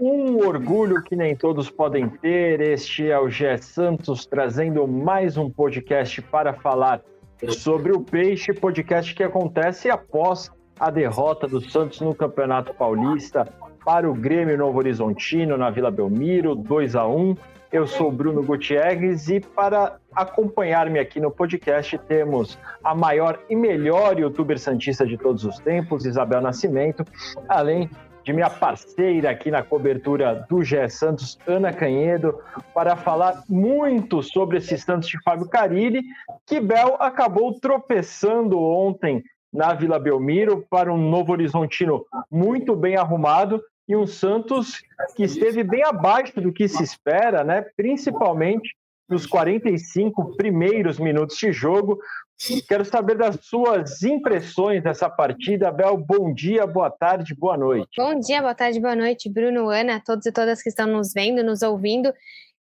Um orgulho que nem todos podem ter. Este é o Gé Santos trazendo mais um podcast para falar sobre o Peixe, podcast que acontece após a derrota do Santos no Campeonato Paulista para o Grêmio Novo Horizontino na Vila Belmiro, 2 a 1. Eu sou Bruno Gutierrez e para acompanhar-me aqui no podcast temos a maior e melhor youtuber santista de todos os tempos, Isabel Nascimento, além de minha parceira aqui na cobertura do GE Santos, Ana Canhedo, para falar muito sobre esse Santos de Fábio Carilli, que Bel acabou tropeçando ontem na Vila Belmiro para um Novo Horizontino muito bem arrumado e um Santos que esteve bem abaixo do que se espera, né? principalmente nos 45 primeiros minutos de jogo. Quero saber das suas impressões dessa partida. Bel, bom dia, boa tarde, boa noite. Bom dia, boa tarde, boa noite, Bruno, Ana, todos e todas que estão nos vendo, nos ouvindo.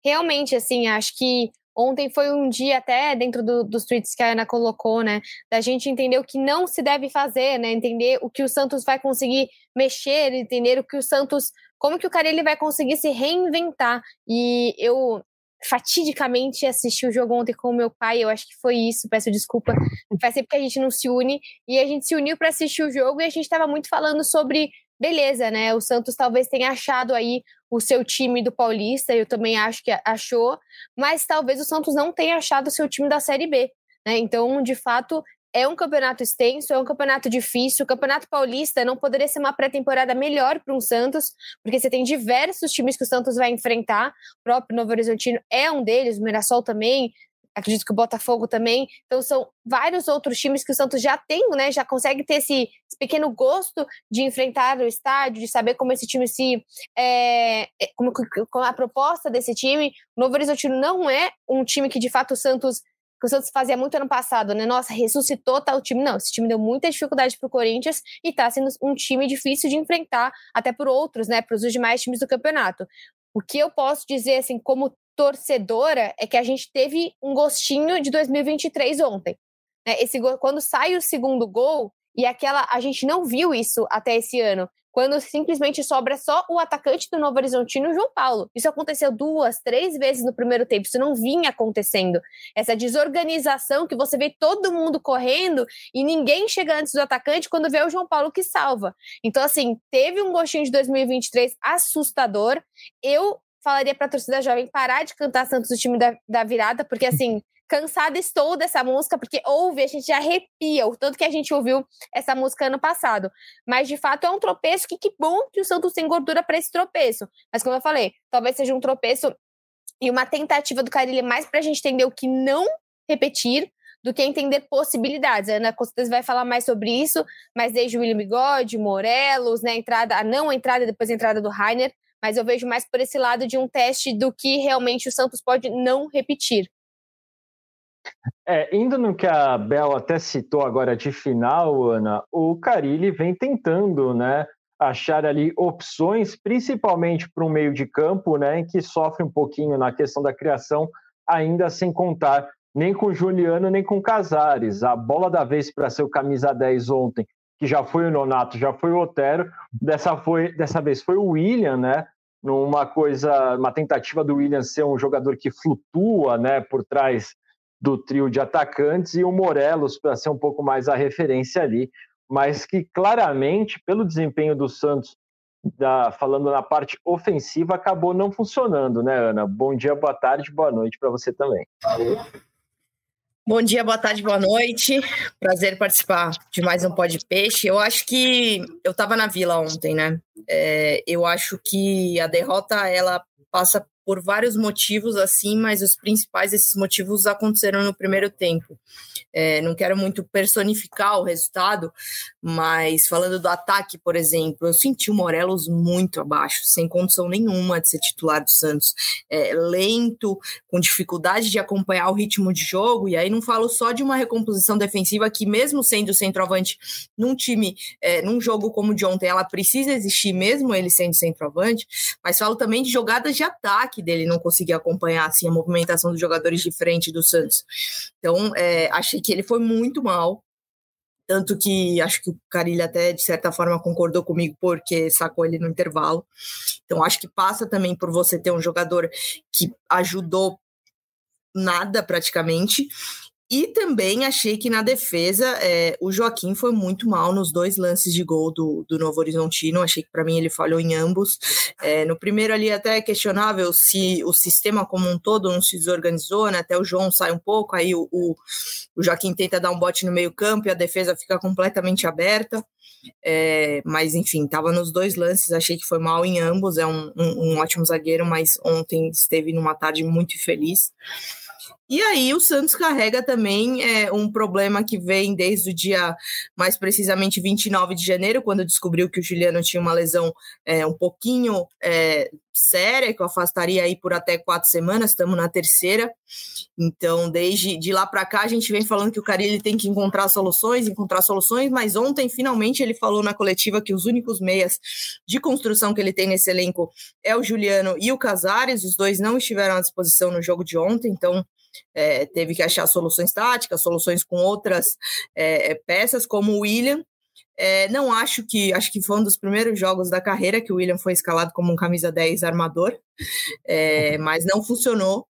Realmente, assim, acho que Ontem foi um dia, até dentro do, dos tweets que a Ana colocou, né? Da gente entender o que não se deve fazer, né? Entender o que o Santos vai conseguir mexer, entender o que o Santos. Como que o cara ele vai conseguir se reinventar. E eu fatidicamente assisti o jogo ontem com o meu pai, eu acho que foi isso, peço desculpa. Faz tempo que a gente não se une. E a gente se uniu para assistir o jogo e a gente estava muito falando sobre beleza, né? O Santos talvez tenha achado aí o seu time do Paulista, eu também acho que achou, mas talvez o Santos não tenha achado o seu time da Série B. Né? Então, de fato, é um campeonato extenso, é um campeonato difícil. O Campeonato Paulista não poderia ser uma pré-temporada melhor para um Santos, porque você tem diversos times que o Santos vai enfrentar. O próprio Novo Horizontino é um deles, o Mirassol também, acredito que o Botafogo também. Então são vários outros times que o Santos já tem, né? Já consegue ter esse, esse pequeno gosto de enfrentar o estádio, de saber como esse time se é, é como, como a proposta desse time. O Novo Horizontino não é um time que de fato o Santos que o Santos fazia muito ano passado, né? Nossa, ressuscitou tal time. Não, esse time deu muita dificuldade para o Corinthians e está sendo um time difícil de enfrentar, até por outros, né? Para os demais times do campeonato. O que eu posso dizer, assim, como torcedora é que a gente teve um gostinho de 2023 ontem. Né? Esse quando sai o segundo gol e aquela a gente não viu isso até esse ano. Quando simplesmente sobra só o atacante do Novo Horizontino, João Paulo. Isso aconteceu duas, três vezes no primeiro tempo. Isso não vinha acontecendo. Essa desorganização que você vê todo mundo correndo e ninguém chega antes do atacante quando vê o João Paulo que salva. Então, assim, teve um gostinho de 2023 assustador. Eu falaria para a torcida jovem parar de cantar Santos o time da, da virada, porque assim, cansada estou dessa música, porque ouve, a gente arrepia, o tanto que a gente ouviu essa música ano passado. Mas de fato é um tropeço que que bom que o Santos tem gordura para esse tropeço. Mas como eu falei, talvez seja um tropeço e uma tentativa do Carilli mais para a gente entender o que não repetir do que entender possibilidades. A Ana Costas vai falar mais sobre isso, mas desde o William Bigode, Morelos, né, a entrada, a não entrada depois a entrada do Rainer, mas eu vejo mais por esse lado de um teste do que realmente o Santos pode não repetir. É, indo no que a Bel até citou agora de final, Ana, o Carilli vem tentando, né, achar ali opções, principalmente para um meio de campo, né, que sofre um pouquinho na questão da criação, ainda sem contar nem com Juliano nem com Casares. A bola da vez para ser o camisa 10 ontem que já foi o Nonato, já foi o Otero, dessa, foi, dessa vez foi o William, né? Numa coisa, uma tentativa do William ser um jogador que flutua, né, por trás do trio de atacantes e o Morelos para ser um pouco mais a referência ali, mas que claramente, pelo desempenho do Santos, da, falando na parte ofensiva, acabou não funcionando, né, Ana? Bom dia, boa tarde, boa noite para você também. Bom dia, boa tarde, boa noite. Prazer participar de mais um Pó de Peixe. Eu acho que eu estava na Vila ontem, né? É, eu acho que a derrota ela passa por vários motivos assim, mas os principais desses motivos aconteceram no primeiro tempo. É, não quero muito personificar o resultado, mas falando do ataque, por exemplo, eu senti o Morelos muito abaixo, sem condição nenhuma de ser titular do Santos. É, lento, com dificuldade de acompanhar o ritmo de jogo, e aí não falo só de uma recomposição defensiva que, mesmo sendo centroavante num time, é, num jogo como o de ontem, ela precisa existir, mesmo ele sendo centroavante, mas falo também de jogadas de ataque ataque, dele não conseguir acompanhar assim, a movimentação dos jogadores de frente do Santos. Então, é, achei que ele foi muito mal. Tanto que acho que o Carilho até, de certa forma, concordou comigo porque sacou ele no intervalo. Então, acho que passa também por você ter um jogador que ajudou nada praticamente e também achei que na defesa é, o Joaquim foi muito mal nos dois lances de gol do, do Novo Horizontino. Achei que para mim ele falhou em ambos. É, no primeiro ali até é questionável se o sistema como um todo não se desorganizou, né? Até o João sai um pouco, aí o, o, o Joaquim tenta dar um bote no meio campo e a defesa fica completamente aberta. É, mas enfim, estava nos dois lances, achei que foi mal em ambos. É um, um, um ótimo zagueiro, mas ontem esteve numa tarde muito infeliz. E aí o Santos carrega também é, um problema que vem desde o dia, mais precisamente 29 de janeiro, quando descobriu que o Juliano tinha uma lesão é, um pouquinho é, séria, que o afastaria aí por até quatro semanas, estamos na terceira. Então, desde de lá para cá, a gente vem falando que o Carilli tem que encontrar soluções, encontrar soluções, mas ontem, finalmente, ele falou na coletiva que os únicos meias de construção que ele tem nesse elenco é o Juliano e o Casares, os dois não estiveram à disposição no jogo de ontem, então é, teve que achar soluções táticas, soluções com outras é, peças, como o William. É, não acho que, acho que foi um dos primeiros jogos da carreira que o William foi escalado como um camisa 10 armador, é, mas não funcionou.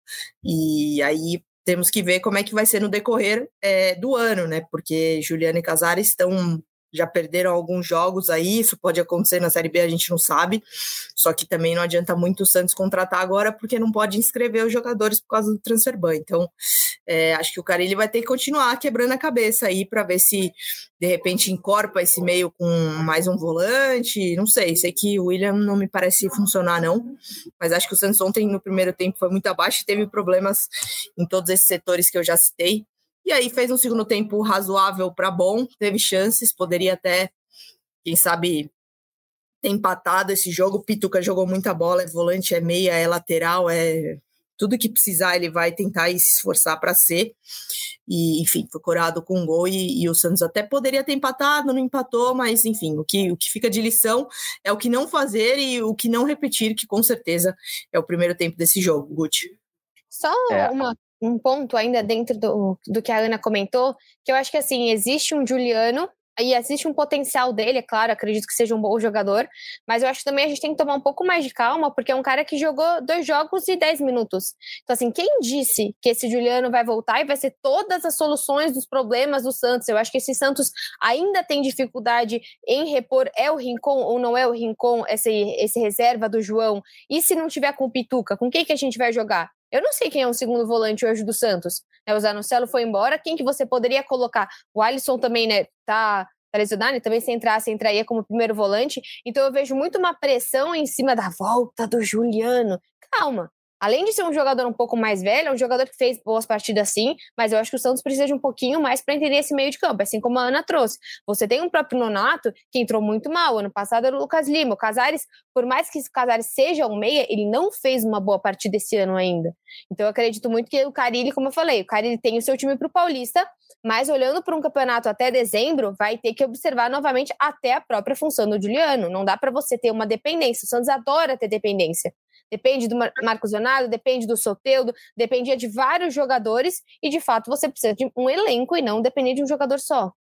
E aí temos que ver como é que vai ser no decorrer é, do ano, né? Porque Juliana e Casares estão já perderam alguns jogos aí, isso pode acontecer na Série B, a gente não sabe. Só que também não adianta muito o Santos contratar agora, porque não pode inscrever os jogadores por causa do transfer ban. Então, é, acho que o Carilli vai ter que continuar quebrando a cabeça aí para ver se de repente encorpa esse meio com mais um volante. Não sei, sei que o William não me parece funcionar, não. Mas acho que o Santos ontem no primeiro tempo foi muito abaixo e teve problemas em todos esses setores que eu já citei. E aí fez um segundo tempo razoável para bom, teve chances, poderia até, quem sabe, ter empatado esse jogo. Pituca jogou muita bola, é volante, é meia, é lateral, é tudo que precisar ele vai tentar e se esforçar para ser. E, enfim, foi curado com um gol e, e, o Santos até poderia ter empatado, não empatou, mas enfim, o que, o que fica de lição é o que não fazer e o que não repetir, que com certeza é o primeiro tempo desse jogo, Guti. Só é. uma um ponto ainda dentro do, do que a Ana comentou, que eu acho que assim, existe um Juliano e existe um potencial dele, é claro, acredito que seja um bom jogador, mas eu acho que também a gente tem que tomar um pouco mais de calma, porque é um cara que jogou dois jogos e dez minutos. Então, assim, quem disse que esse Juliano vai voltar e vai ser todas as soluções dos problemas do Santos? Eu acho que esse Santos ainda tem dificuldade em repor, é o Rincon ou não é o Rincon, esse, esse reserva do João? E se não tiver com o Pituca, com quem que a gente vai jogar? Eu não sei quem é o segundo volante hoje do Santos. Né? O Zanocelo foi embora. Quem que você poderia colocar? O Alisson também, né? Tá, tá lesionado, também se entrasse, entraria como primeiro volante. Então eu vejo muito uma pressão em cima da volta do Juliano. Calma, além de ser um jogador um pouco mais velho, é um jogador que fez boas partidas sim, mas eu acho que o Santos precisa de um pouquinho mais para entender esse meio de campo, assim como a Ana trouxe. Você tem um próprio Nonato que entrou muito mal, ano passado era o Lucas Lima. O Casares, por mais que o Casares seja um meia, ele não fez uma boa partida esse ano ainda. Então eu acredito muito que o Carilli, como eu falei, o Carilli tem o seu time para o Paulista, mas olhando para um campeonato até dezembro, vai ter que observar novamente até a própria função do Juliano. Não dá para você ter uma dependência. O Santos adora ter dependência depende do Marcos Leonardo, depende do Soteudo, dependia de vários jogadores e de fato você precisa de um elenco e não depender de um jogador só.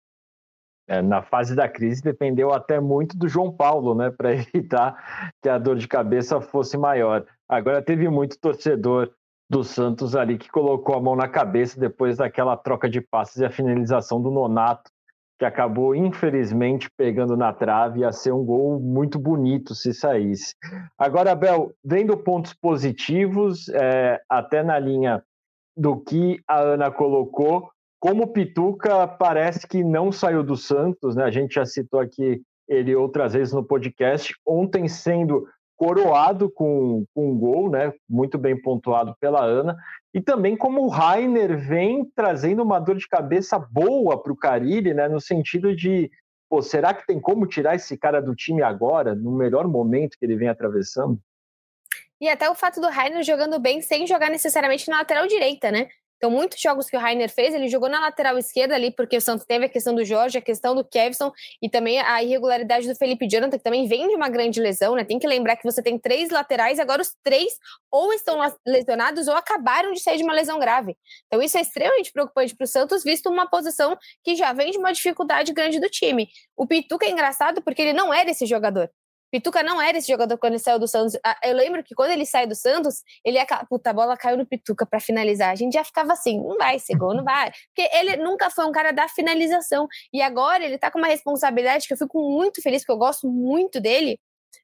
É, na fase da crise dependeu até muito do João Paulo, né, para evitar que a dor de cabeça fosse maior. Agora teve muito torcedor do Santos ali que colocou a mão na cabeça depois daquela troca de passes e a finalização do Nonato que acabou infelizmente pegando na trave, ia ser um gol muito bonito se saísse. Agora, Bel, vendo pontos positivos, é, até na linha do que a Ana colocou, como Pituca parece que não saiu do Santos, né? A gente já citou aqui ele outras vezes no podcast, ontem sendo coroado com, com um gol, né? Muito bem pontuado pela Ana. E também como o Rainer vem trazendo uma dor de cabeça boa para o Carilli, né? No sentido de, pô, será que tem como tirar esse cara do time agora, no melhor momento que ele vem atravessando? E até o fato do Rainer jogando bem sem jogar necessariamente na lateral direita, né? Então, muitos jogos que o Rainer fez, ele jogou na lateral esquerda ali, porque o Santos teve a questão do Jorge, a questão do Kevson e também a irregularidade do Felipe Jonathan, que também vem de uma grande lesão, né? Tem que lembrar que você tem três laterais, agora os três ou estão lesionados ou acabaram de sair de uma lesão grave. Então, isso é extremamente preocupante para o Santos, visto uma posição que já vem de uma dificuldade grande do time. O Pituca é engraçado porque ele não era esse jogador. Pituca não era esse jogador quando ele saiu do Santos. Ah, eu lembro que quando ele sai do Santos, ele ia. Puta, a bola caiu no Pituca para finalizar. A gente já ficava assim: não vai ser gol, não vai. Porque ele nunca foi um cara da finalização. E agora ele tá com uma responsabilidade que eu fico muito feliz, porque eu gosto muito dele.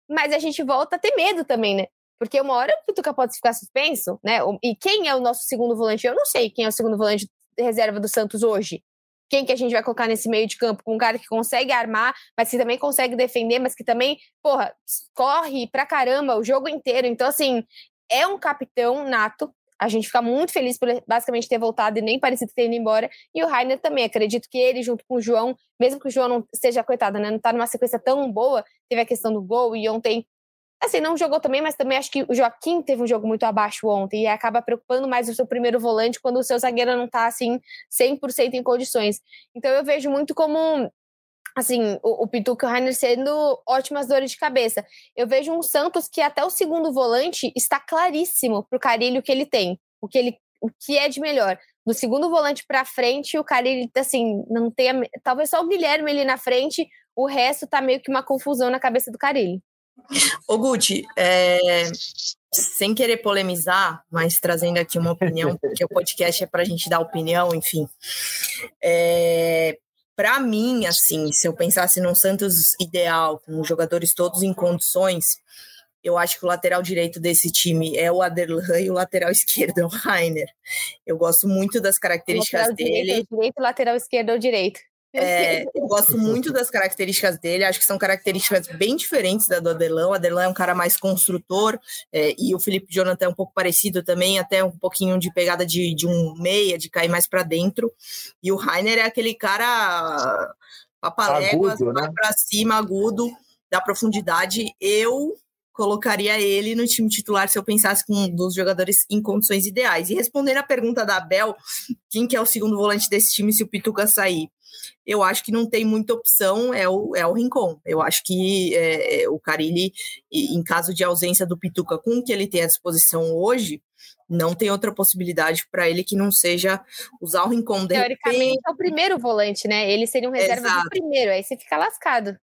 Mas a gente volta a ter medo também, né? Porque uma hora o Pituca pode ficar suspenso, né? E quem é o nosso segundo volante? Eu não sei quem é o segundo volante reserva do Santos hoje quem que a gente vai colocar nesse meio de campo? Um cara que consegue armar, mas que também consegue defender, mas que também, porra, corre pra caramba o jogo inteiro. Então, assim, é um capitão nato. A gente fica muito feliz por basicamente ter voltado e nem parecido ter ido embora. E o Rainer também. Acredito que ele, junto com o João, mesmo que o João não esteja coitado, né? Não tá numa sequência tão boa, teve a questão do gol e ontem Assim, não jogou também, mas também acho que o Joaquim teve um jogo muito abaixo ontem e acaba preocupando mais o seu primeiro volante quando o seu zagueiro não tá, assim, 100% em condições. Então eu vejo muito como assim, o, o Pituca e o Rainer sendo ótimas dores de cabeça. Eu vejo um Santos que até o segundo volante está claríssimo pro Carilho que ele tem, o que ele o que é de melhor. Do segundo volante para frente, o Carilho assim, não tem a, talvez só o Guilherme ali na frente, o resto tá meio que uma confusão na cabeça do Carilho. Ô Guti, é, sem querer polemizar, mas trazendo aqui uma opinião, porque o podcast é para a gente dar opinião, enfim. É, para mim, assim, se eu pensasse num Santos ideal, com os jogadores todos em condições, eu acho que o lateral direito desse time é o Aderlan e o lateral esquerdo é o Rainer. Eu gosto muito das características lateral dele. Direito, direito, lateral esquerdo ou direito. É, eu gosto muito das características dele, acho que são características bem diferentes da do Adelão. O Adelão é um cara mais construtor é, e o Felipe Jonathan é um pouco parecido também, até um pouquinho de pegada de, de um meia, de cair mais para dentro. E o Rainer é aquele cara papaléguas, né? para cima, agudo, da profundidade. Eu colocaria ele no time titular se eu pensasse com um dos jogadores em condições ideais. E respondendo a pergunta da Abel, quem que é o segundo volante desse time se o Pituca sair? Eu acho que não tem muita opção, é o, é o Rincon. Eu acho que é, é o Carilli, em caso de ausência do Pituca, com o que ele tem à disposição hoje, não tem outra possibilidade para ele que não seja usar o Rincon. Teoricamente repente... é o primeiro volante, né? Ele seria um reserva Exato. do primeiro, aí você fica lascado.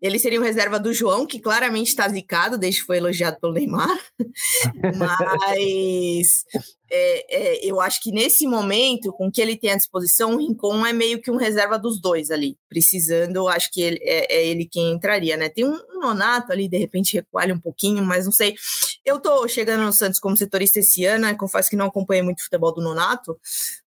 Ele seria um reserva do João, que claramente está zicado desde que foi elogiado pelo Neymar. Mas é, é, eu acho que nesse momento, com o que ele tem à disposição, o Rincon é meio que um reserva dos dois ali. Precisando, acho que ele, é, é ele quem entraria, né? Tem um, um, Nonato ali, de repente recuale um pouquinho, mas não sei. Eu tô chegando no Santos como setorista esse ano, né? confesso que não acompanhei muito o futebol do Nonato,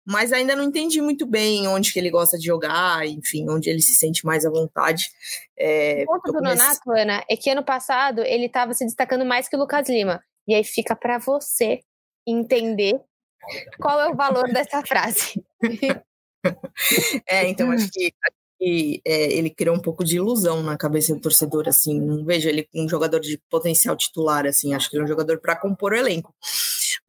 mas ainda não entendi muito bem onde que ele gosta de jogar, enfim, onde ele se sente mais à vontade. É, o ponto do comece... Nonato, Ana, é que ano passado ele estava se destacando mais que o Lucas Lima. E aí fica para você entender qual é o valor dessa frase. é, então acho que, que é, ele criou um pouco de ilusão na cabeça do torcedor, assim, não vejo ele um jogador de potencial titular, assim, acho que ele é um jogador para compor o elenco.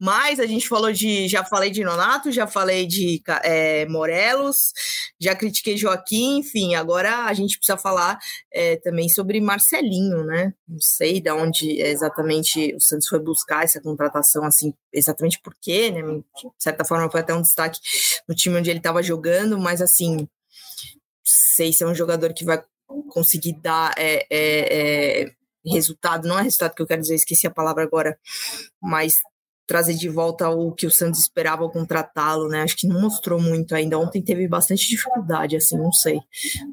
Mas a gente falou de. Já falei de Nonato, já falei de é, Morelos, já critiquei Joaquim, enfim, agora a gente precisa falar é, também sobre Marcelinho, né? Não sei de onde exatamente o Santos foi buscar essa contratação, assim, exatamente por quê, né? De certa forma foi até um destaque no time onde ele estava jogando, mas assim, sei se é um jogador que vai conseguir dar é, é, é, resultado, não é resultado que eu quero dizer, esqueci a palavra agora, mas trazer de volta o que o Santos esperava ao contratá-lo, né? Acho que não mostrou muito ainda. Ontem teve bastante dificuldade, assim, não sei.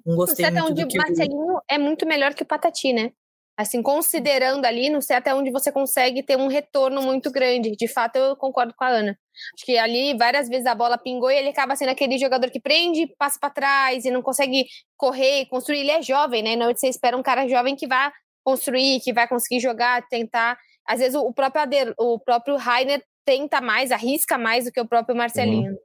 Não gostei muito do que Marcelinho é muito melhor que o Patati, né? Assim, considerando ali, não sei até onde você consegue ter um retorno muito grande. De fato, eu concordo com a Ana. Acho que ali várias vezes a bola pingou e ele acaba sendo aquele jogador que prende, passa para trás e não consegue correr, construir. Ele é jovem, né? Não você espera um cara jovem que vá construir, que vai conseguir jogar, tentar às vezes o próprio Ader, o próprio Rainer tenta mais, arrisca mais do que o próprio Marcelinho. Uhum.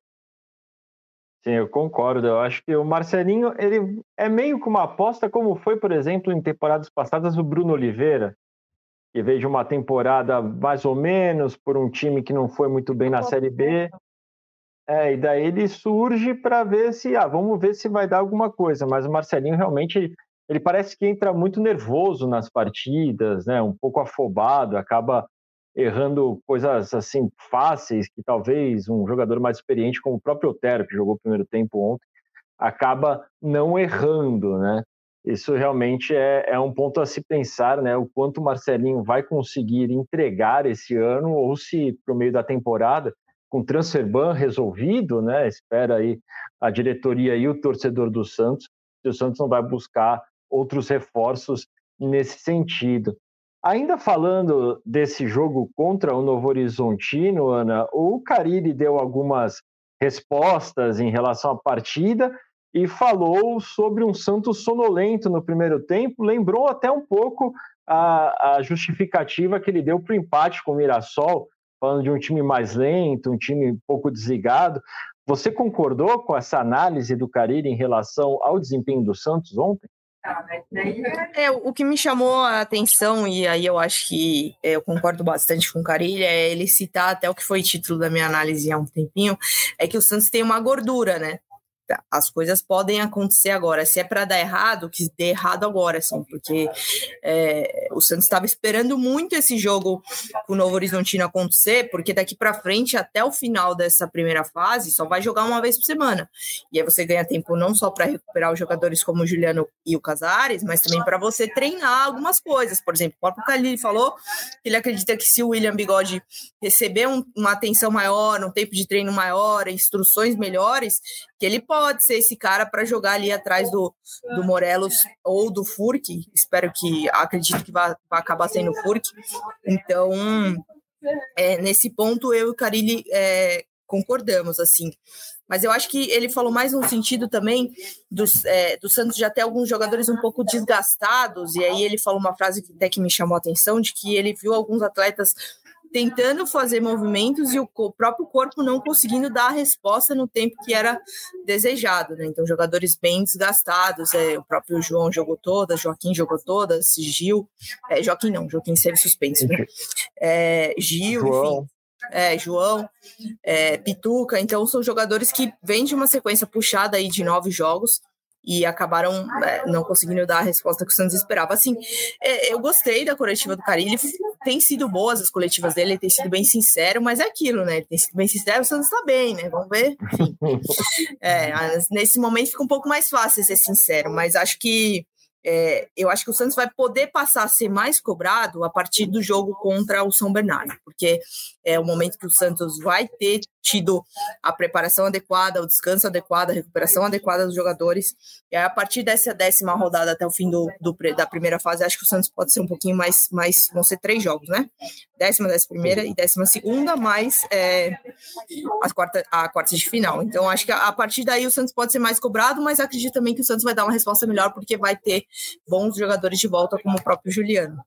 Sim, eu concordo. Eu acho que o Marcelinho ele é meio que uma aposta, como foi, por exemplo, em temporadas passadas o Bruno Oliveira, que veio de uma temporada mais ou menos por um time que não foi muito bem na Série B. É, e daí ele surge para ver se, ah, vamos ver se vai dar alguma coisa. Mas o Marcelinho realmente, ele parece que entra muito nervoso nas partidas, né? Um pouco afobado, acaba errando coisas assim fáceis que talvez um jogador mais experiente, como o próprio Otero, que jogou o primeiro tempo ontem, acaba não errando, né? Isso realmente é, é um ponto a se pensar, né? O quanto o Marcelinho vai conseguir entregar esse ano, ou se, para o meio da temporada, com transfer ban resolvido, né? Espera aí a diretoria e o torcedor do Santos, se o Santos não vai buscar outros reforços nesse sentido. Ainda falando desse jogo contra o Novo Horizontino, Ana, o Carille deu algumas respostas em relação à partida e falou sobre um Santos sonolento no primeiro tempo, lembrou até um pouco a, a justificativa que ele deu para o empate com o Mirassol, falando de um time mais lento, um time pouco desligado. Você concordou com essa análise do Carille em relação ao desempenho do Santos ontem? É, o que me chamou a atenção, e aí eu acho que é, eu concordo bastante com o Carilha, é ele citar até o que foi título da minha análise há um tempinho, é que o Santos tem uma gordura, né? As coisas podem acontecer agora. Se é para dar errado, que dê errado agora, assim, porque é, o Santos estava esperando muito esse jogo com o Novo Horizontino acontecer, porque daqui para frente, até o final dessa primeira fase, só vai jogar uma vez por semana. E aí você ganha tempo não só para recuperar os jogadores como o Juliano e o Casares, mas também para você treinar algumas coisas. Por exemplo, o próprio Khalil falou que ele acredita que se o William Bigode receber um, uma atenção maior, um tempo de treino maior, instruções melhores, que ele pode ser esse cara para jogar ali atrás do, do Morelos ou do Furk. Espero que, acredito que vai, acabar sendo o Furk. Então, é, nesse ponto, eu e o Carilli é, concordamos, assim. Mas eu acho que ele falou mais no sentido também do, é, do Santos já ter alguns jogadores um pouco desgastados, e aí ele falou uma frase que até que me chamou a atenção, de que ele viu alguns atletas tentando fazer movimentos e o próprio corpo não conseguindo dar a resposta no tempo que era desejado, né? Então, jogadores bem desgastados, é, o próprio João jogou todas, Joaquim jogou todas, Gil, é, Joaquim não, Joaquim teve suspenso, né? É, Gil, João. enfim. É, João, é, Pituca, então são jogadores que vêm de uma sequência puxada aí de nove jogos, e acabaram é, não conseguindo dar a resposta que o Santos esperava. Assim, é, eu gostei da coletiva do Carilli, tem sido boas as coletivas dele, ele tem sido bem sincero, mas é aquilo, né? Ele tem sido bem sincero, o Santos está bem, né? Vamos ver. Enfim. É, nesse momento fica um pouco mais fácil ser sincero, mas acho que é, eu acho que o Santos vai poder passar a ser mais cobrado a partir do jogo contra o São Bernardo, porque é o momento que o Santos vai ter tido a preparação adequada, o descanso adequado, a recuperação adequada dos jogadores. E aí, a partir dessa décima rodada até o fim do, do, da primeira fase, acho que o Santos pode ser um pouquinho mais, mais vão ser três jogos, né? Décima, décima primeira e décima segunda, mais é, as quarta, a quarta de final. Então, acho que a, a partir daí o Santos pode ser mais cobrado, mas acredito também que o Santos vai dar uma resposta melhor, porque vai ter bons jogadores de volta, como o próprio Juliano.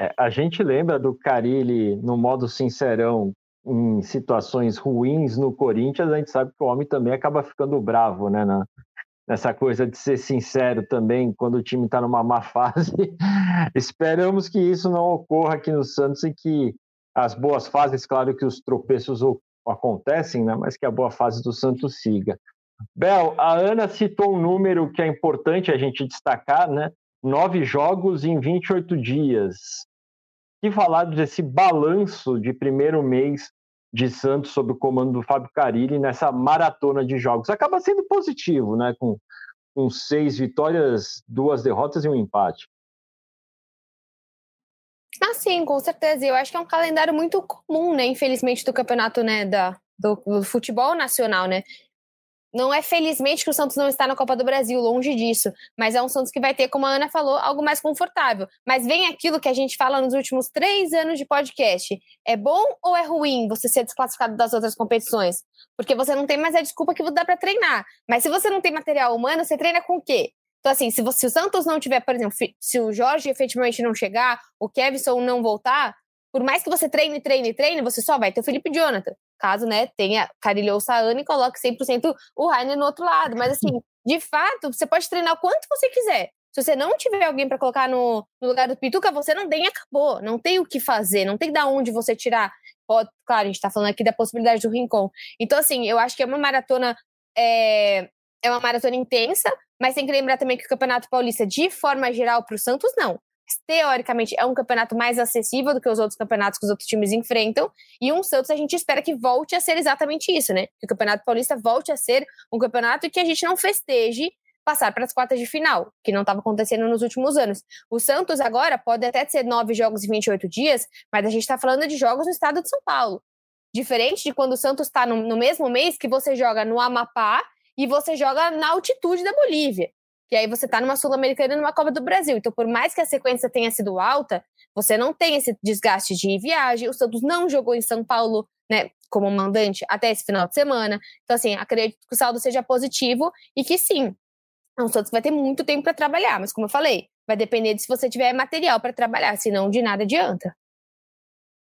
É, a gente lembra do Carilli no modo sincerão em situações ruins no Corinthians, a gente sabe que o homem também acaba ficando bravo, né? Na, nessa coisa de ser sincero também quando o time está numa má fase. Esperamos que isso não ocorra aqui no Santos e que as boas fases, claro que os tropeços acontecem, né? Mas que a boa fase do Santos siga. Bel, a Ana citou um número que é importante a gente destacar, né? Nove jogos em 28 dias. Que falar desse balanço de primeiro mês de Santos sob o comando do Fábio Carilli nessa maratona de jogos. Acaba sendo positivo, né? Com, com seis vitórias, duas derrotas e um empate. Ah, sim, com certeza. Eu acho que é um calendário muito comum, né? Infelizmente, do campeonato, né? Da, do, do futebol nacional, né? Não é felizmente que o Santos não está na Copa do Brasil, longe disso. Mas é um Santos que vai ter, como a Ana falou, algo mais confortável. Mas vem aquilo que a gente fala nos últimos três anos de podcast. É bom ou é ruim você ser desclassificado das outras competições? Porque você não tem mais a desculpa que dá para treinar. Mas se você não tem material humano, você treina com o quê? Então, assim, se, você, se o Santos não tiver, por exemplo, se o Jorge efetivamente não chegar, o Kevson não voltar, por mais que você treine, treine, treine, você só vai ter o Felipe Jonathan. Caso, né, tenha Carilho ou Saana e coloque 100% o Rainer no outro lado. Mas, assim, de fato, você pode treinar o quanto você quiser. Se você não tiver alguém para colocar no, no, lugar do Pituca, você não tem acabou. Não tem o que fazer, não tem da onde você tirar Pode, claro, a gente está falando aqui da possibilidade do Rincon. Então, assim, eu acho que é uma maratona. É, é uma maratona intensa, mas tem que lembrar também que o Campeonato Paulista, de forma geral, para o Santos, não. Teoricamente, é um campeonato mais acessível do que os outros campeonatos que os outros times enfrentam. E um Santos a gente espera que volte a ser exatamente isso, né? Que o Campeonato Paulista volte a ser um campeonato que a gente não festeje passar para as quartas de final, que não estava acontecendo nos últimos anos. O Santos agora pode até ser nove jogos em 28 dias, mas a gente está falando de jogos no estado de São Paulo. Diferente de quando o Santos está no, no mesmo mês que você joga no Amapá e você joga na altitude da Bolívia. Que aí você está numa Sul-Americana e numa Copa do Brasil. Então, por mais que a sequência tenha sido alta, você não tem esse desgaste de viagem. O Santos não jogou em São Paulo, né, como mandante até esse final de semana. Então, assim, acredito que o saldo seja positivo e que sim, o Santos vai ter muito tempo para trabalhar, mas como eu falei, vai depender de se você tiver material para trabalhar, senão de nada adianta.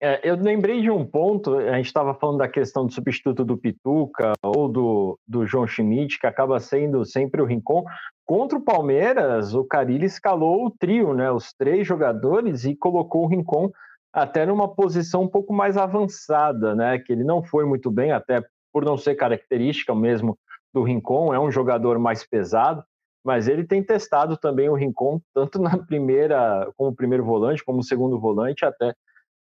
É, eu lembrei de um ponto, a gente estava falando da questão do substituto do Pituca ou do, do João Schmidt, que acaba sendo sempre o Rincon. Contra o Palmeiras, o Carilli escalou o trio, né, os três jogadores, e colocou o Rincon até numa posição um pouco mais avançada, né, que ele não foi muito bem, até por não ser característica mesmo do Rincon, é um jogador mais pesado, mas ele tem testado também o Rincon, tanto na primeira, como primeiro volante, como segundo volante, até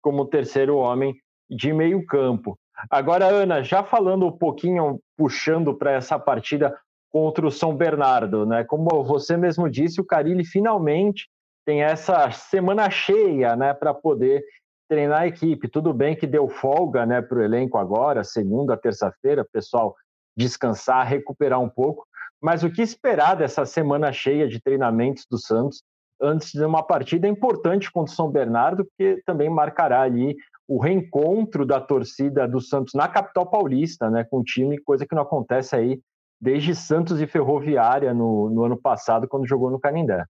como terceiro homem de meio campo. Agora, Ana, já falando um pouquinho, puxando para essa partida contra o São Bernardo, né? Como você mesmo disse, o Carilli finalmente tem essa semana cheia, né, para poder treinar a equipe. Tudo bem que deu folga, né, para o elenco agora, segunda, terça-feira, pessoal descansar, recuperar um pouco, mas o que esperar dessa semana cheia de treinamentos do Santos antes de uma partida importante contra o São Bernardo, que também marcará ali o reencontro da torcida do Santos na capital paulista, né, com o time, coisa que não acontece aí desde Santos e Ferroviária no, no ano passado, quando jogou no Canindé.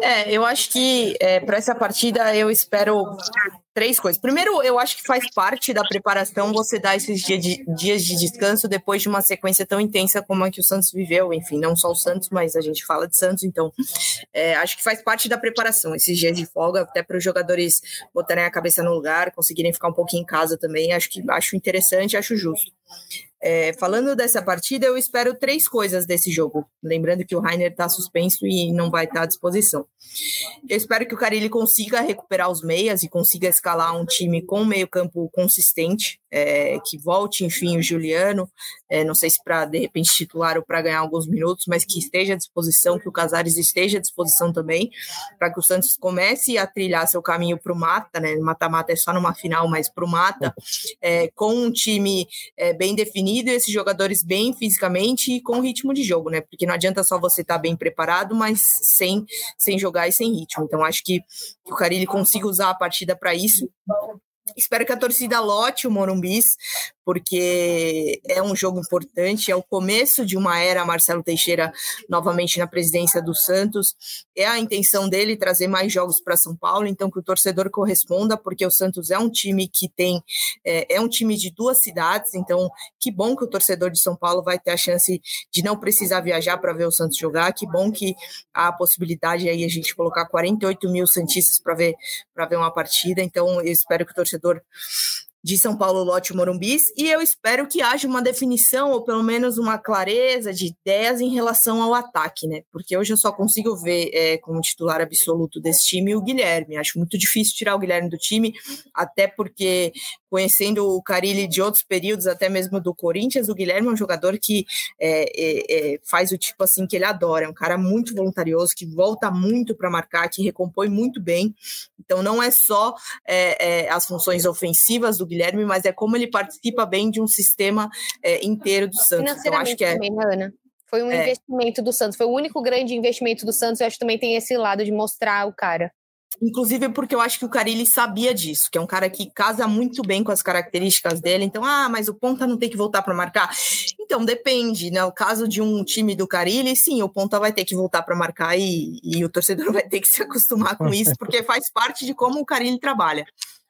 É, eu acho que é, para essa partida eu espero três coisas. Primeiro, eu acho que faz parte da preparação você dar esses dia de, dias de descanso depois de uma sequência tão intensa como a que o Santos viveu. Enfim, não só o Santos, mas a gente fala de Santos, então é, acho que faz parte da preparação esses dias de folga, até para os jogadores botarem a cabeça no lugar, conseguirem ficar um pouquinho em casa também. Acho que acho interessante, acho justo. É, falando dessa partida, eu espero três coisas desse jogo. Lembrando que o Rainer está suspenso e não vai estar tá à disposição. Eu espero que o Carilli consiga recuperar os meias e consiga escalar um time com meio-campo consistente, é, que volte, enfim, o Juliano. É, não sei se para de repente titular ou para ganhar alguns minutos, mas que esteja à disposição, que o Casares esteja à disposição também, para que o Santos comece a trilhar seu caminho para o mata, né? Mata-mata é só numa final, mas para o mata, é, com um time é, bem definido definido, esses jogadores bem fisicamente e com ritmo de jogo, né? Porque não adianta só você estar tá bem preparado, mas sem, sem jogar e sem ritmo. Então, acho que, o Carilli consiga usar a partida para isso. Espero que a torcida lote o Morumbis, porque é um jogo importante, é o começo de uma era Marcelo Teixeira novamente na presidência do Santos. É a intenção dele trazer mais jogos para São Paulo, então que o torcedor corresponda, porque o Santos é um time que tem é, é, um time de duas cidades, então que bom que o torcedor de São Paulo vai ter a chance de não precisar viajar para ver o Santos jogar, que bom que há a possibilidade aí a gente colocar 48 mil santistas para ver para ver uma partida. Então eu espero que o torcedor de São Paulo Lote Morumbis, e eu espero que haja uma definição, ou pelo menos uma clareza de ideias em relação ao ataque, né? Porque hoje eu só consigo ver é, como titular absoluto desse time o Guilherme. Acho muito difícil tirar o Guilherme do time, até porque conhecendo o Carilli de outros períodos, até mesmo do Corinthians, o Guilherme é um jogador que é, é, é faz o tipo assim que ele adora, é um cara muito voluntarioso, que volta muito para marcar, que recompõe muito bem. Então não é só é, é, as funções ofensivas do Guilherme, mas é como ele participa bem de um sistema é, inteiro do Santos. Então, acho que é. Também, né, Ana? Foi um investimento do Santos, foi o único grande investimento do Santos. Eu acho que também tem esse lado de mostrar o cara. Inclusive porque eu acho que o Carilli sabia disso, que é um cara que casa muito bem com as características dele. Então, ah, mas o ponta não tem que voltar para marcar. Então, depende, né? O caso de um time do Carilli, sim, o ponta vai ter que voltar para marcar e, e o torcedor vai ter que se acostumar com isso, porque faz parte de como o Carilli trabalha.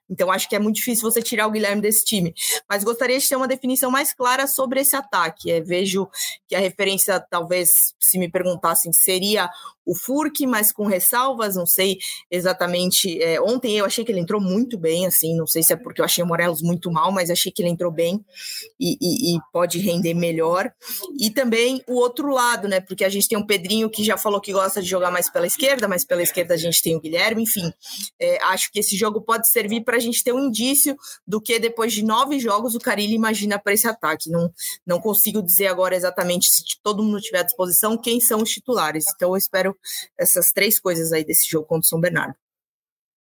Então, acho que é muito difícil você tirar o Guilherme desse time. Mas gostaria de ter uma definição mais clara sobre esse ataque. É, vejo que a referência, talvez, se me perguntassem, seria o Furk, mas com ressalvas, não sei exatamente. É, ontem eu achei que ele entrou muito bem, assim, não sei se é porque eu achei o Morelos muito mal, mas achei que ele entrou bem e, e, e pode render melhor. E também o outro lado, né? Porque a gente tem um Pedrinho que já falou que gosta de jogar mais pela esquerda, mas pela esquerda a gente tem o Guilherme, enfim. É, acho que esse jogo pode servir para a gente ter um indício do que depois de nove jogos o Carilli imagina para esse ataque. Não, não consigo dizer agora exatamente se todo mundo tiver à disposição quem são os titulares. Então eu espero essas três coisas aí desse jogo contra o São Bernardo.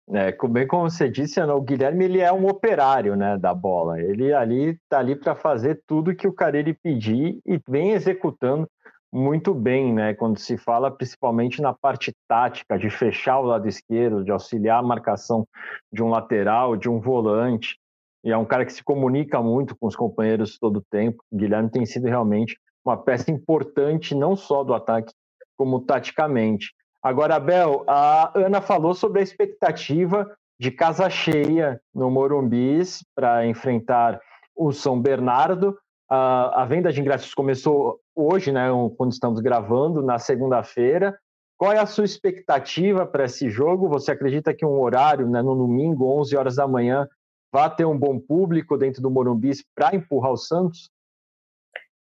É, bem como você disse, Ana, o Guilherme ele é um operário né, da bola. Ele ali está ali para fazer tudo que o Carilli pedir e vem executando muito bem, né? Quando se fala principalmente na parte tática, de fechar o lado esquerdo, de auxiliar a marcação de um lateral, de um volante. E é um cara que se comunica muito com os companheiros todo o tempo. O Guilherme tem sido realmente uma peça importante, não só do ataque, como taticamente. Agora, Abel, a Ana falou sobre a expectativa de casa cheia no Morumbis para enfrentar o São Bernardo. A, a, venda de ingressos começou hoje, né, quando estamos gravando, na segunda-feira. Qual é a sua expectativa para esse jogo? Você acredita que um horário, né, no domingo, 11 horas da manhã, vai ter um bom público dentro do Morumbis para empurrar o Santos?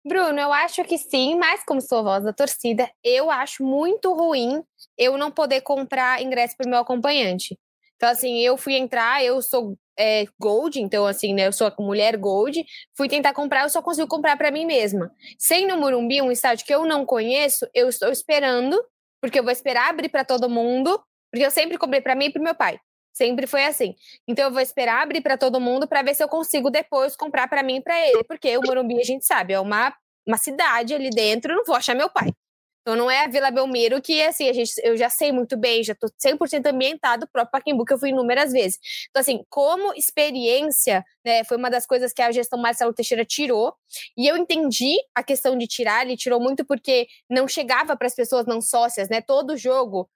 Bruno, eu acho que sim, mas como sou voz da torcida, eu acho muito ruim eu não poder comprar ingresso para o meu acompanhante. Então, assim, eu fui entrar, eu sou é, Gold, então, assim, né, eu sou mulher Gold, fui tentar comprar, eu só consigo comprar para mim mesma. Sem no Murumbi, um estádio que eu não conheço, eu estou esperando, porque eu vou esperar abrir para todo mundo, porque eu sempre comprei para mim e para meu pai. Sempre foi assim. Então eu vou esperar abrir para todo mundo para ver se eu consigo depois comprar para mim e para ele, porque o Morumbi a gente sabe, é uma uma cidade ali dentro, não vou achar meu pai. Então não é a Vila Belmiro que assim, a gente eu já sei muito bem, já tô 100% ambientado o próprio Pacaembu que eu fui inúmeras vezes. Então assim, como experiência, né, foi uma das coisas que a gestão Marcelo Teixeira tirou, e eu entendi a questão de tirar, ele tirou muito porque não chegava para as pessoas não sócias, né? Todo jogo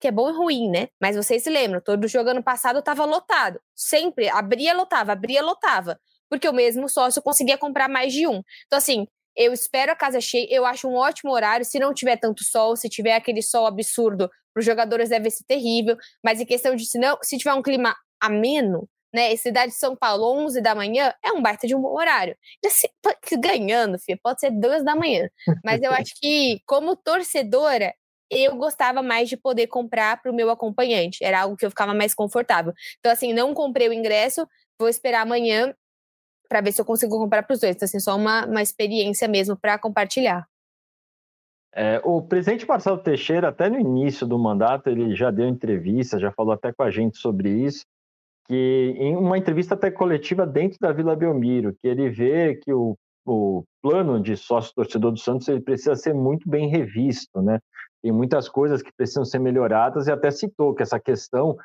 que é bom e ruim, né? Mas vocês se lembram, todo jogo ano passado estava lotado. Sempre abria, lotava, abria, lotava. Porque o mesmo sócio conseguia comprar mais de um. Então, assim, eu espero a casa cheia, eu acho um ótimo horário. Se não tiver tanto sol, se tiver aquele sol absurdo, para os jogadores deve ser terrível. Mas em questão de se não, se tiver um clima ameno, né? Cidade de São Paulo, 11 da manhã, é um baita de um horário. Assim, ganhando, filho, pode ser 2 da manhã. Mas eu acho que, como torcedora, eu gostava mais de poder comprar para o meu acompanhante. Era algo que eu ficava mais confortável. Então, assim, não comprei o ingresso, vou esperar amanhã para ver se eu consigo comprar para os dois. Então, assim, só uma, uma experiência mesmo para compartilhar. É, o presidente Marcelo Teixeira, até no início do mandato, ele já deu entrevista, já falou até com a gente sobre isso, que em uma entrevista até coletiva dentro da Vila Belmiro, que ele vê que o, o plano de sócio-torcedor do Santos ele precisa ser muito bem revisto, né? tem muitas coisas que precisam ser melhoradas e até citou que essa questão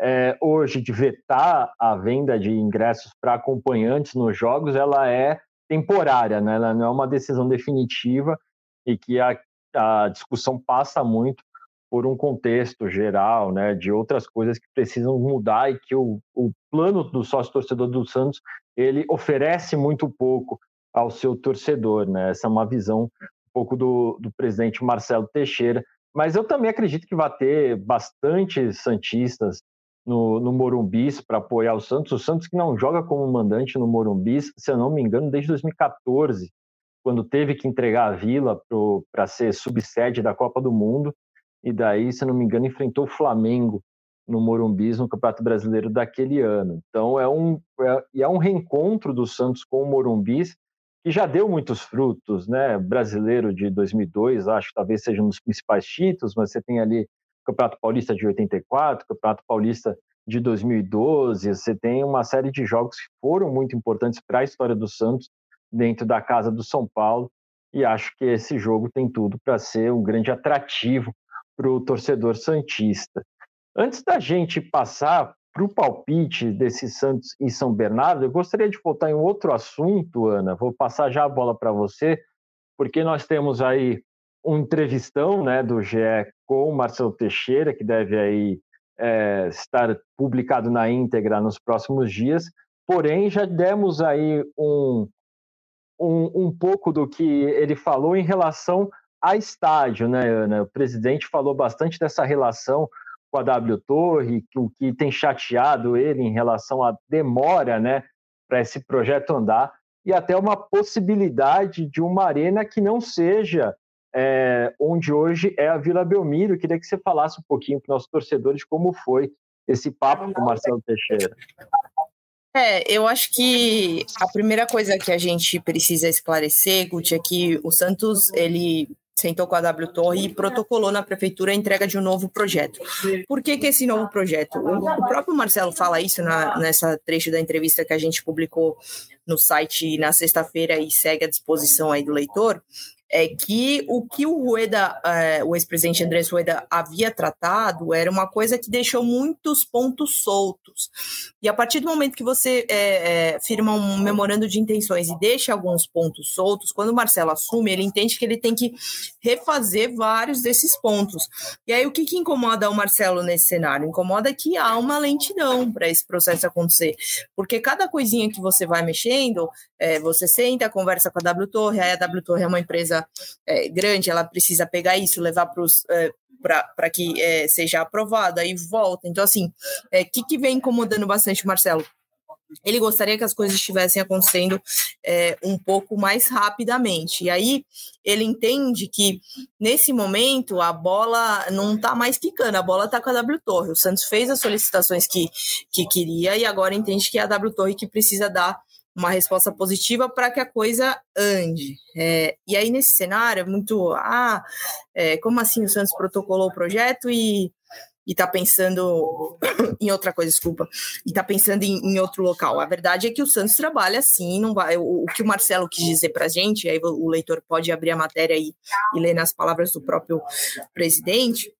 é, hoje de vetar a venda de ingressos para acompanhantes nos jogos, ela é temporária, né? ela não é uma decisão definitiva e que a, a discussão passa muito por um contexto geral, né, de outras coisas que precisam mudar e que o, o plano do sócio-torcedor do Santos ele oferece muito pouco ao seu torcedor, né? Essa é uma visão pouco do, do presidente Marcelo Teixeira, mas eu também acredito que vai ter bastante Santistas no, no Morumbis para apoiar o Santos. O Santos que não joga como mandante no Morumbis, se eu não me engano, desde 2014, quando teve que entregar a Vila para ser subsede da Copa do Mundo, e daí, se eu não me engano, enfrentou o Flamengo no Morumbis no Campeonato Brasileiro daquele ano. Então é um é, é um reencontro do Santos com o Morumbis que já deu muitos frutos, né? Brasileiro de 2002, acho que talvez seja um dos principais títulos, mas você tem ali o Campeonato Paulista de 84, o Campeonato Paulista de 2012, você tem uma série de jogos que foram muito importantes para a história do Santos dentro da casa do São Paulo, e acho que esse jogo tem tudo para ser um grande atrativo para o torcedor santista. Antes da gente passar para o palpite desse Santos e São Bernardo, eu gostaria de voltar em outro assunto, Ana. Vou passar já a bola para você, porque nós temos aí um entrevistão né, do GE com o Marcelo Teixeira, que deve aí é, estar publicado na íntegra nos próximos dias. Porém, já demos aí um, um, um pouco do que ele falou em relação a estádio, né, Ana? O presidente falou bastante dessa relação com a W Torre, o que tem chateado ele em relação à demora, né, para esse projeto andar e até uma possibilidade de uma arena que não seja é, onde hoje é a Vila Belmiro. Eu queria que você falasse um pouquinho para os nossos torcedores como foi esse papo com o Marcelo Teixeira. É, eu acho que a primeira coisa que a gente precisa esclarecer, Guti, é que o Santos, ele sentou com a W Torre e protocolou na prefeitura a entrega de um novo projeto. Por que, que esse novo projeto? O, o próprio Marcelo fala isso na, nessa trecho da entrevista que a gente publicou no site na sexta-feira e segue à disposição aí do leitor, é que o que o Rueda, é, o ex-presidente Andrés Rueda havia tratado era uma coisa que deixou muitos pontos soltos. E a partir do momento que você é, é, firma um memorando de intenções e deixa alguns pontos soltos, quando o Marcelo assume, ele entende que ele tem que refazer vários desses pontos. E aí o que, que incomoda o Marcelo nesse cenário? Incomoda que há uma lentidão para esse processo acontecer. Porque cada coisinha que você vai mexendo, é, você senta, conversa com a W Torre, aí a W Torre é uma empresa é, grande, ela precisa pegar isso, levar para os é, para que é, seja aprovado, aí volta. Então, assim, o é, que, que vem incomodando bastante Marcelo? Ele gostaria que as coisas estivessem acontecendo é, um pouco mais rapidamente. E aí ele entende que nesse momento a bola não está mais quicando, a bola está com a W Torre. O Santos fez as solicitações que, que queria e agora entende que é a W Torre que precisa dar uma resposta positiva para que a coisa ande. É, e aí, nesse cenário, é muito. Ah, é, como assim o Santos protocolou o projeto e está pensando em outra coisa, desculpa, e está pensando em, em, outro local. A verdade é que o Santos trabalha assim, não vai. O, o que o Marcelo quis dizer para a gente, aí o, leitor pode abrir a matéria e, e ler nas palavras do próprio presidente,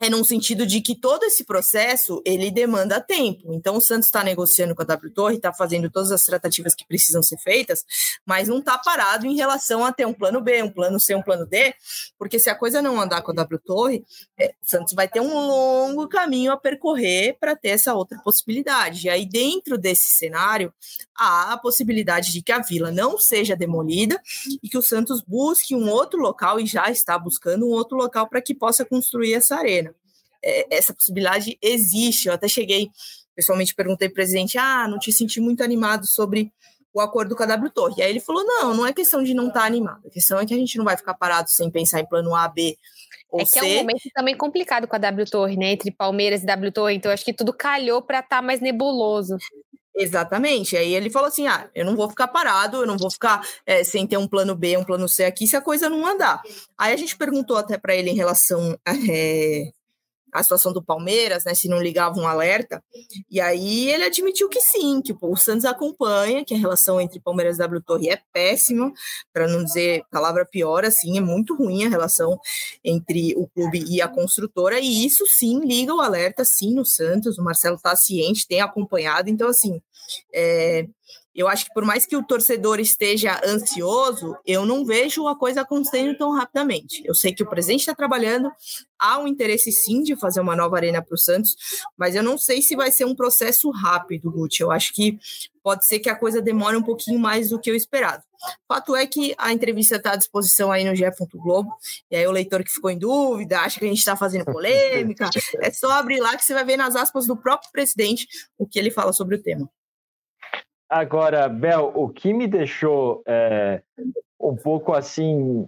é num sentido de que todo esse processo ele demanda tempo. Então o Santos está negociando com a W Torre, está fazendo todas as tratativas que precisam ser feitas, mas não está parado em relação a ter um plano B, um plano C, um plano D, porque se a coisa não andar com a W Torre, é, o Santos vai ter um longo caminho a percorrer para ter essa outra possibilidade. E aí dentro desse cenário há a possibilidade de que a vila não seja demolida e que o Santos busque um outro local e já está buscando um outro local para que possa construir essa arena essa possibilidade existe. Eu até cheguei, pessoalmente perguntei para o presidente: ah, não te senti muito animado sobre o acordo com a W Torre. Aí ele falou: não, não é questão de não estar tá animado, a questão é que a gente não vai ficar parado sem pensar em plano A, B. Ou é que C. é um momento também complicado com a W Torre, né? Entre Palmeiras e W Torre, então acho que tudo calhou para estar tá mais nebuloso. Exatamente. Aí ele falou assim: ah, eu não vou ficar parado, eu não vou ficar é, sem ter um plano B, um plano C aqui, se a coisa não andar. Aí a gente perguntou até para ele em relação é, a situação do Palmeiras, né, se não ligava um alerta. E aí ele admitiu que sim, que o Santos acompanha, que a relação entre Palmeiras e W Torre é péssima, para não dizer palavra pior, assim, é muito ruim a relação entre o clube e a construtora, e isso sim liga o alerta, sim, no Santos. O Marcelo está ciente, tem acompanhado, então, assim, é, eu acho que por mais que o torcedor esteja ansioso, eu não vejo a coisa acontecendo tão rapidamente. Eu sei que o presidente está trabalhando, há um interesse sim de fazer uma nova arena para o Santos, mas eu não sei se vai ser um processo rápido, Guti. Eu acho que pode ser que a coisa demore um pouquinho mais do que o esperado. Fato é que a entrevista está à disposição aí no GE. Globo, e aí o leitor que ficou em dúvida, acha que a gente está fazendo polêmica, é só abrir lá que você vai ver nas aspas do próprio presidente o que ele fala sobre o tema. Agora, Bel, o que me deixou é, um pouco assim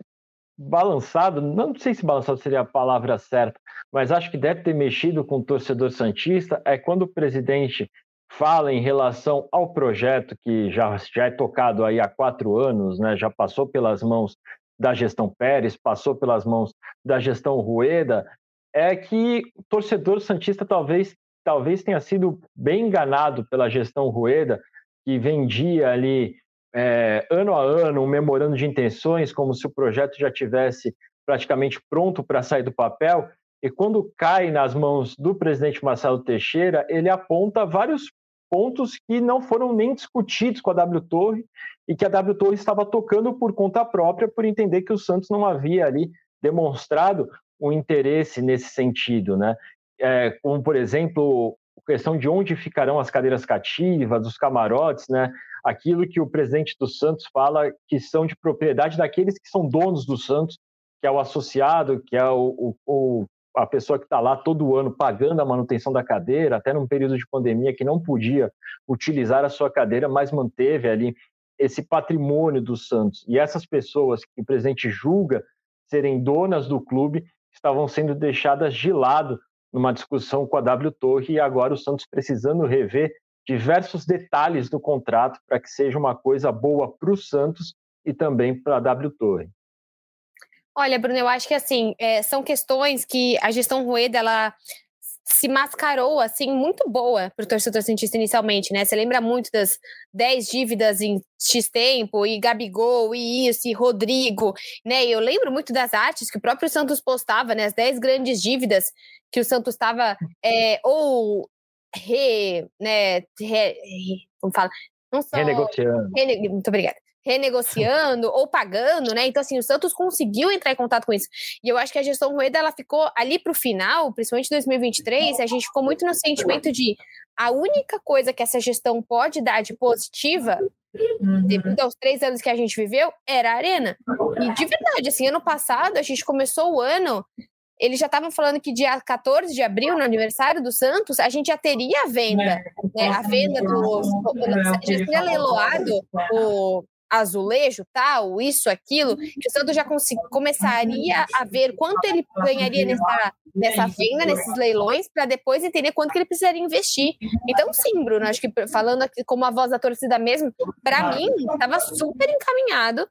balançado, não sei se balançado seria a palavra certa, mas acho que deve ter mexido com o torcedor santista, é quando o presidente fala em relação ao projeto que já, já é tocado aí há quatro anos, né, já passou pelas mãos da gestão Pérez, passou pelas mãos da gestão Rueda, é que o torcedor santista talvez talvez tenha sido bem enganado pela gestão Rueda que vendia ali é, ano a ano um memorando de intenções, como se o projeto já tivesse praticamente pronto para sair do papel. E quando cai nas mãos do presidente Marcelo Teixeira, ele aponta vários pontos que não foram nem discutidos com a W Torre e que a W Torre estava tocando por conta própria, por entender que o Santos não havia ali demonstrado um interesse nesse sentido, né? É, como, por exemplo, questão de onde ficarão as cadeiras cativas, os camarotes, né? Aquilo que o presidente do Santos fala que são de propriedade daqueles que são donos do Santos que é o associado, que é o, o, a pessoa que está lá todo ano pagando a manutenção da cadeira, até num período de pandemia que não podia utilizar a sua cadeira, mas manteve ali esse patrimônio do Santos. E essas pessoas que o presidente julga serem donas do clube estavam sendo deixadas de lado numa discussão com a W Torre e agora o Santos precisando rever diversos detalhes do contrato para que seja uma coisa boa para o Santos e também para a W Torre. Olha, Bruno, eu acho que assim é, são questões que a gestão Rueda ela se mascarou assim muito boa para o torcedor cientista inicialmente, né? Você lembra muito das 10 dívidas em X tempo, e Gabigol, e isso, e Rodrigo, né? E eu lembro muito das artes que o próprio Santos postava, né? As 10 grandes dívidas que o Santos estava é, ou re, né, re, re, como fala? Não só renegociando. Rene, muito obrigada renegociando ou pagando, né? Então, assim, o Santos conseguiu entrar em contato com isso. E eu acho que a gestão Rueda, ela ficou ali para o final, principalmente em 2023, a gente ficou muito no sentimento de a única coisa que essa gestão pode dar de positiva, uhum. devido aos três anos que a gente viveu, era a Arena. E de verdade, assim, ano passado, a gente começou o ano eles já estavam falando que dia 14 de abril, no aniversário do Santos, a gente já teria a venda, né? A venda do. Já teria leiloado o, azulejo, tal, isso, aquilo, que o Santos já começaria a ver quanto ele ganharia nessa, nessa venda, nesses leilões, para depois entender quanto que ele precisaria investir. Então, sim, Bruno, acho que falando aqui como a voz da torcida mesmo, para mim, estava super encaminhado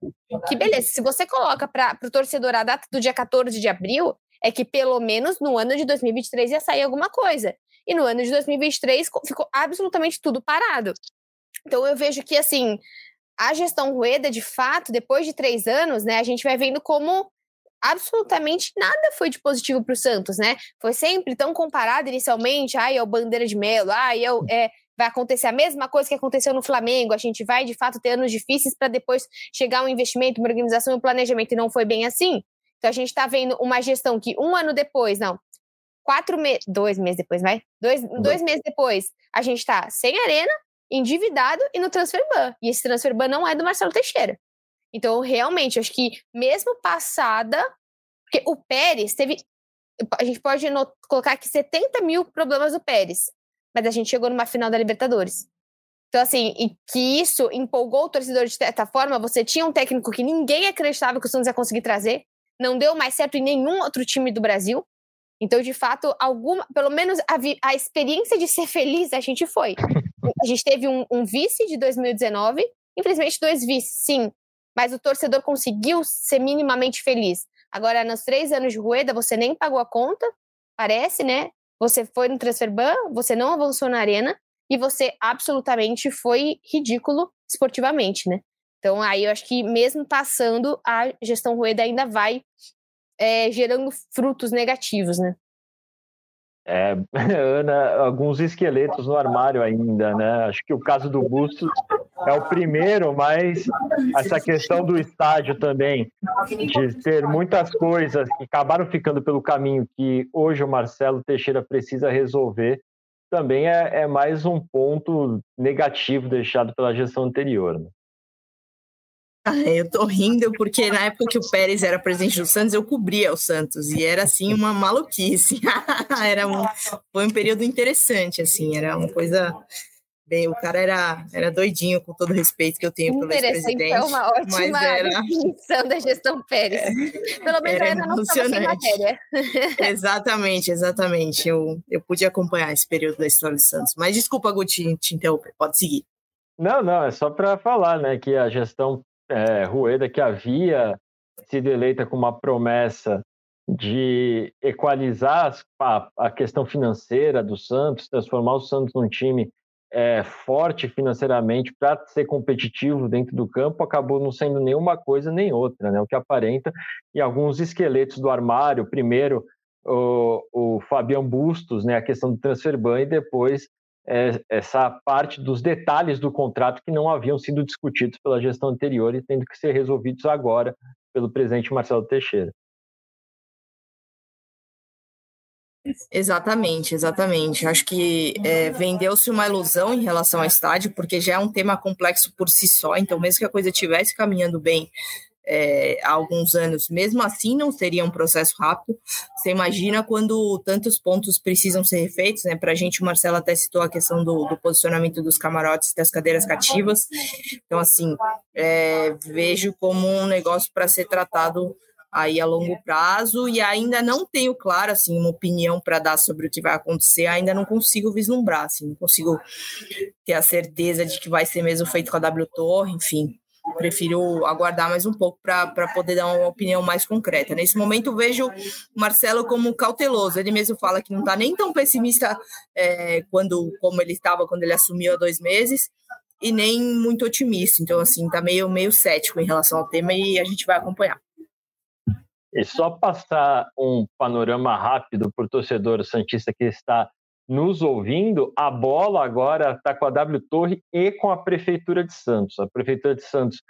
que, beleza, se você coloca para o torcedor a data do dia 14 de abril, é que pelo menos no ano de 2023 ia sair alguma coisa. E no ano de 2023 ficou absolutamente tudo parado. Então eu vejo que, assim, a gestão Rueda, de fato, depois de três anos, né, a gente vai vendo como absolutamente nada foi de positivo para o Santos, né? Foi sempre tão comparado inicialmente, ai, é o Bandeira de Melo, ai, é, o, é, vai acontecer a mesma coisa que aconteceu no Flamengo, a gente vai, de fato, ter anos difíceis para depois chegar um investimento, uma organização e um planejamento, e não foi bem assim. Então, a gente está vendo uma gestão que um ano depois, não, quatro meses, dois meses depois, vai? Dois, dois meses depois, a gente está sem arena, endividado e no transfer ban. E esse transfer ban não é do Marcelo Teixeira. Então, realmente, acho que mesmo passada, porque o Pérez teve. A gente pode colocar aqui 70 mil problemas do Pérez, mas a gente chegou numa final da Libertadores. Então, assim, e que isso empolgou o torcedor de certa forma. Você tinha um técnico que ninguém acreditava que o Santos ia conseguir trazer, não deu mais certo em nenhum outro time do Brasil. Então, de fato, alguma, pelo menos a, a experiência de ser feliz a gente foi. A gente teve um, um vice de 2019, infelizmente dois vices, sim, mas o torcedor conseguiu ser minimamente feliz. Agora, nos três anos de Rueda, você nem pagou a conta, parece, né? Você foi no transfer ban, você não avançou na arena e você absolutamente foi ridículo esportivamente, né? Então, aí eu acho que mesmo passando, a gestão Rueda ainda vai é, gerando frutos negativos, né? É, Ana, alguns esqueletos no armário ainda, né? Acho que o caso do Bustos é o primeiro, mas essa questão do estádio também, de ter muitas coisas que acabaram ficando pelo caminho que hoje o Marcelo Teixeira precisa resolver, também é, é mais um ponto negativo deixado pela gestão anterior. Né? Eu tô rindo porque na época que o Pérez era presidente do Santos, eu cobria o Santos e era assim uma maluquice. era um, foi um período interessante, assim, era uma coisa. Bem, o cara era, era doidinho, com todo o respeito que eu tenho pelo ex-presidente. É uma ótima era... definição da gestão Pérez. Pelo menos era não estava matéria. exatamente, exatamente. Eu, eu pude acompanhar esse período da história do Santos. Mas desculpa, Guti, te interromper. Pode seguir. Não, não, é só para falar, né, que a gestão é, Rueda, que havia sido eleita com uma promessa de equalizar a, a questão financeira do Santos, transformar o Santos num time é, forte financeiramente para ser competitivo dentro do campo, acabou não sendo nenhuma coisa nem outra, né? o que aparenta, e alguns esqueletos do armário, primeiro o, o Bustos, né? a questão do transfer ban, e depois essa parte dos detalhes do contrato que não haviam sido discutidos pela gestão anterior e tendo que ser resolvidos agora pelo presidente Marcelo Teixeira. Exatamente, exatamente. Acho que é, vendeu-se uma ilusão em relação ao estádio, porque já é um tema complexo por si só, então, mesmo que a coisa estivesse caminhando bem, é, há alguns anos, mesmo assim não seria um processo rápido. Você imagina quando tantos pontos precisam ser refeitos, né? Para a gente, o Marcelo até citou a questão do, do posicionamento dos camarotes das cadeiras cativas. Então, assim, é, vejo como um negócio para ser tratado aí a longo prazo e ainda não tenho claro assim uma opinião para dar sobre o que vai acontecer, ainda não consigo vislumbrar, assim, não consigo ter a certeza de que vai ser mesmo feito com a W Torre, enfim. Prefiro aguardar mais um pouco para poder dar uma opinião mais concreta. Nesse momento, vejo o Marcelo como cauteloso. Ele mesmo fala que não está nem tão pessimista é, quando como ele estava quando ele assumiu há dois meses, e nem muito otimista. Então, assim, está meio, meio cético em relação ao tema e a gente vai acompanhar. E só passar um panorama rápido para o torcedor Santista que está nos ouvindo, a bola agora está com a W Torre e com a Prefeitura de Santos. A Prefeitura de Santos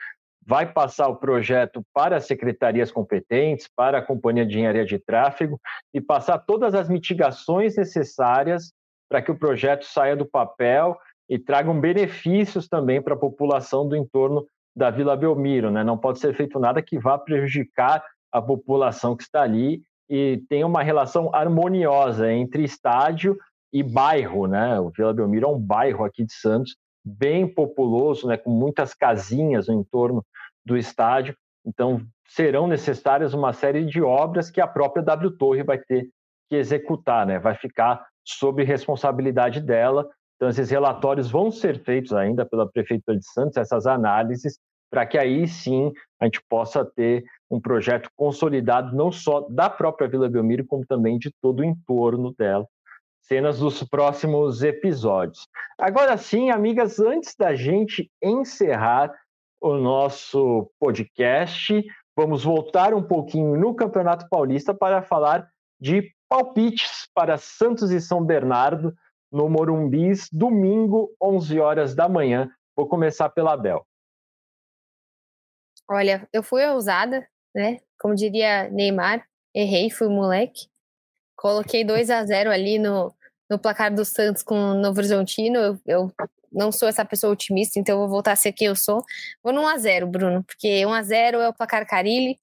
vai passar o projeto para as secretarias competentes, para a Companhia de Engenharia de Tráfego e passar todas as mitigações necessárias para que o projeto saia do papel e tragam benefícios também para a população do entorno da Vila Belmiro. Né? Não pode ser feito nada que vá prejudicar a população que está ali e tem uma relação harmoniosa entre estádio e bairro, né? O Vila Belmiro é um bairro aqui de Santos bem populoso, né? Com muitas casinhas no entorno do estádio. Então serão necessárias uma série de obras que a própria W Torre vai ter que executar, né? Vai ficar sob responsabilidade dela. Então esses relatórios vão ser feitos ainda pela prefeitura de Santos, essas análises, para que aí sim a gente possa ter um projeto consolidado não só da própria Vila Belmiro, como também de todo o entorno dela. Cenas dos próximos episódios. Agora sim, amigas, antes da gente encerrar o nosso podcast, vamos voltar um pouquinho no Campeonato Paulista para falar de palpites para Santos e São Bernardo no Morumbis, domingo, 11 horas da manhã. Vou começar pela Bel. Olha, eu fui ousada, né? Como diria Neymar, errei, fui moleque. Coloquei 2 a 0 ali no, no placar do Santos com o Novo Horizontino. Eu, eu não sou essa pessoa otimista, então eu vou voltar a ser quem eu sou. Vou no 1 a 0 Bruno, porque 1 a 0 é o placar Carilli,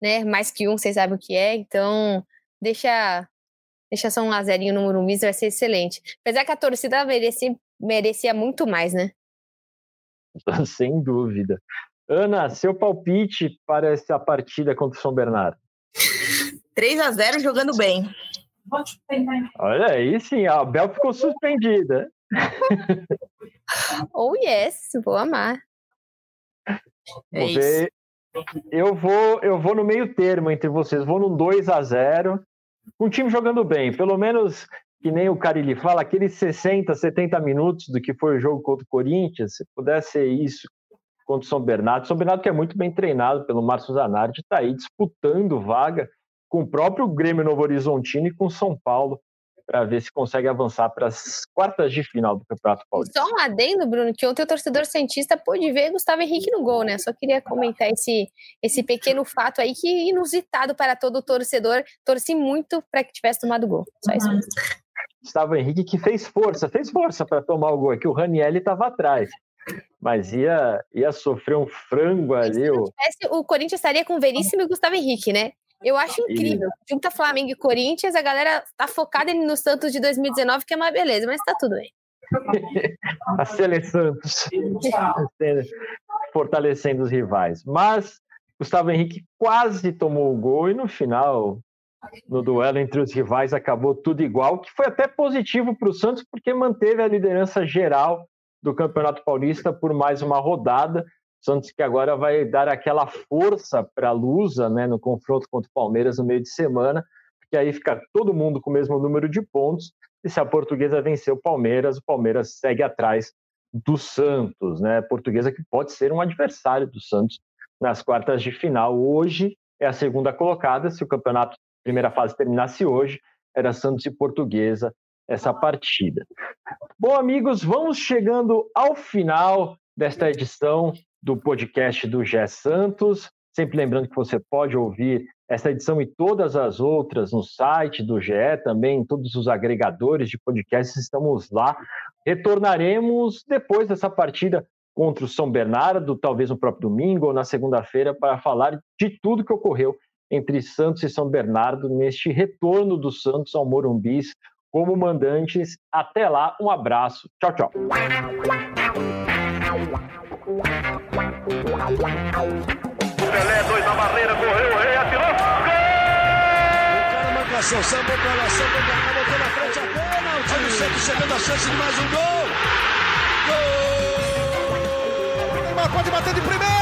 né? Mais que um, vocês sabem o que é. Então, deixa deixa só um a 0 no Morumbi, vai ser excelente. Apesar que a torcida merecia, merecia muito mais, né? Sem dúvida. Ana, seu palpite para essa partida contra o São Bernardo? 3 a 0 jogando bem. Olha aí, sim, a Bel ficou suspendida. oh, yes, vou amar. É ver. Eu vou, eu vou no meio termo entre vocês. Vou no 2 a 0 com o time jogando bem. Pelo menos, que nem o Carilli fala, aqueles 60, 70 minutos do que foi o jogo contra o Corinthians, se pudesse ser isso contra o São Bernardo. São Bernardo que é muito bem treinado pelo Márcio Zanardi, está aí disputando vaga com o próprio Grêmio Novo Horizontino e com São Paulo para ver se consegue avançar para as quartas de final do Campeonato Paulista. Só um adendo, Bruno, que ontem o torcedor cientista pôde ver Gustavo Henrique no gol, né? Só queria comentar esse, esse pequeno fato aí que inusitado para todo torcedor. Torci muito para que tivesse tomado gol. Só isso mesmo. Gustavo Henrique que fez força, fez força para tomar o gol, é que o Ranielli estava atrás mas ia, ia sofrer um frango ali. O... o Corinthians estaria com Veríssimo e Gustavo Henrique, né? Eu acho incrível. E... Junta Flamengo e Corinthians, a galera tá focada no Santos de 2019, que é uma beleza, mas tá tudo bem. a Sele Santos fortalecendo os rivais. Mas Gustavo Henrique quase tomou o gol e no final, no duelo entre os rivais, acabou tudo igual, que foi até positivo para o Santos, porque manteve a liderança geral do Campeonato Paulista por mais uma rodada. Santos que agora vai dar aquela força para a Lusa né, no confronto contra o Palmeiras no meio de semana, porque aí fica todo mundo com o mesmo número de pontos. E se a portuguesa vencer o Palmeiras, o Palmeiras segue atrás do Santos, né? Portuguesa que pode ser um adversário do Santos nas quartas de final. Hoje é a segunda colocada. Se o campeonato primeira fase terminasse hoje, era Santos e Portuguesa essa partida. Bom, amigos, vamos chegando ao final desta edição do podcast do Gé Santos. Sempre lembrando que você pode ouvir essa edição e todas as outras no site do GE, também todos os agregadores de podcasts, estamos lá. Retornaremos depois dessa partida contra o São Bernardo, talvez no próprio domingo ou na segunda-feira, para falar de tudo que ocorreu entre Santos e São Bernardo neste retorno do Santos ao Morumbi como mandantes. Até lá, um abraço. Tchau, tchau. Pelé, dois na barreira, correu, o rei atirou. Gol! O cara marcação, sambou pra lá, sambou pra cá, botou na frente a. Olha o Santos chegando a chance de mais um gol. Gol! Neymar pode bater de primeira.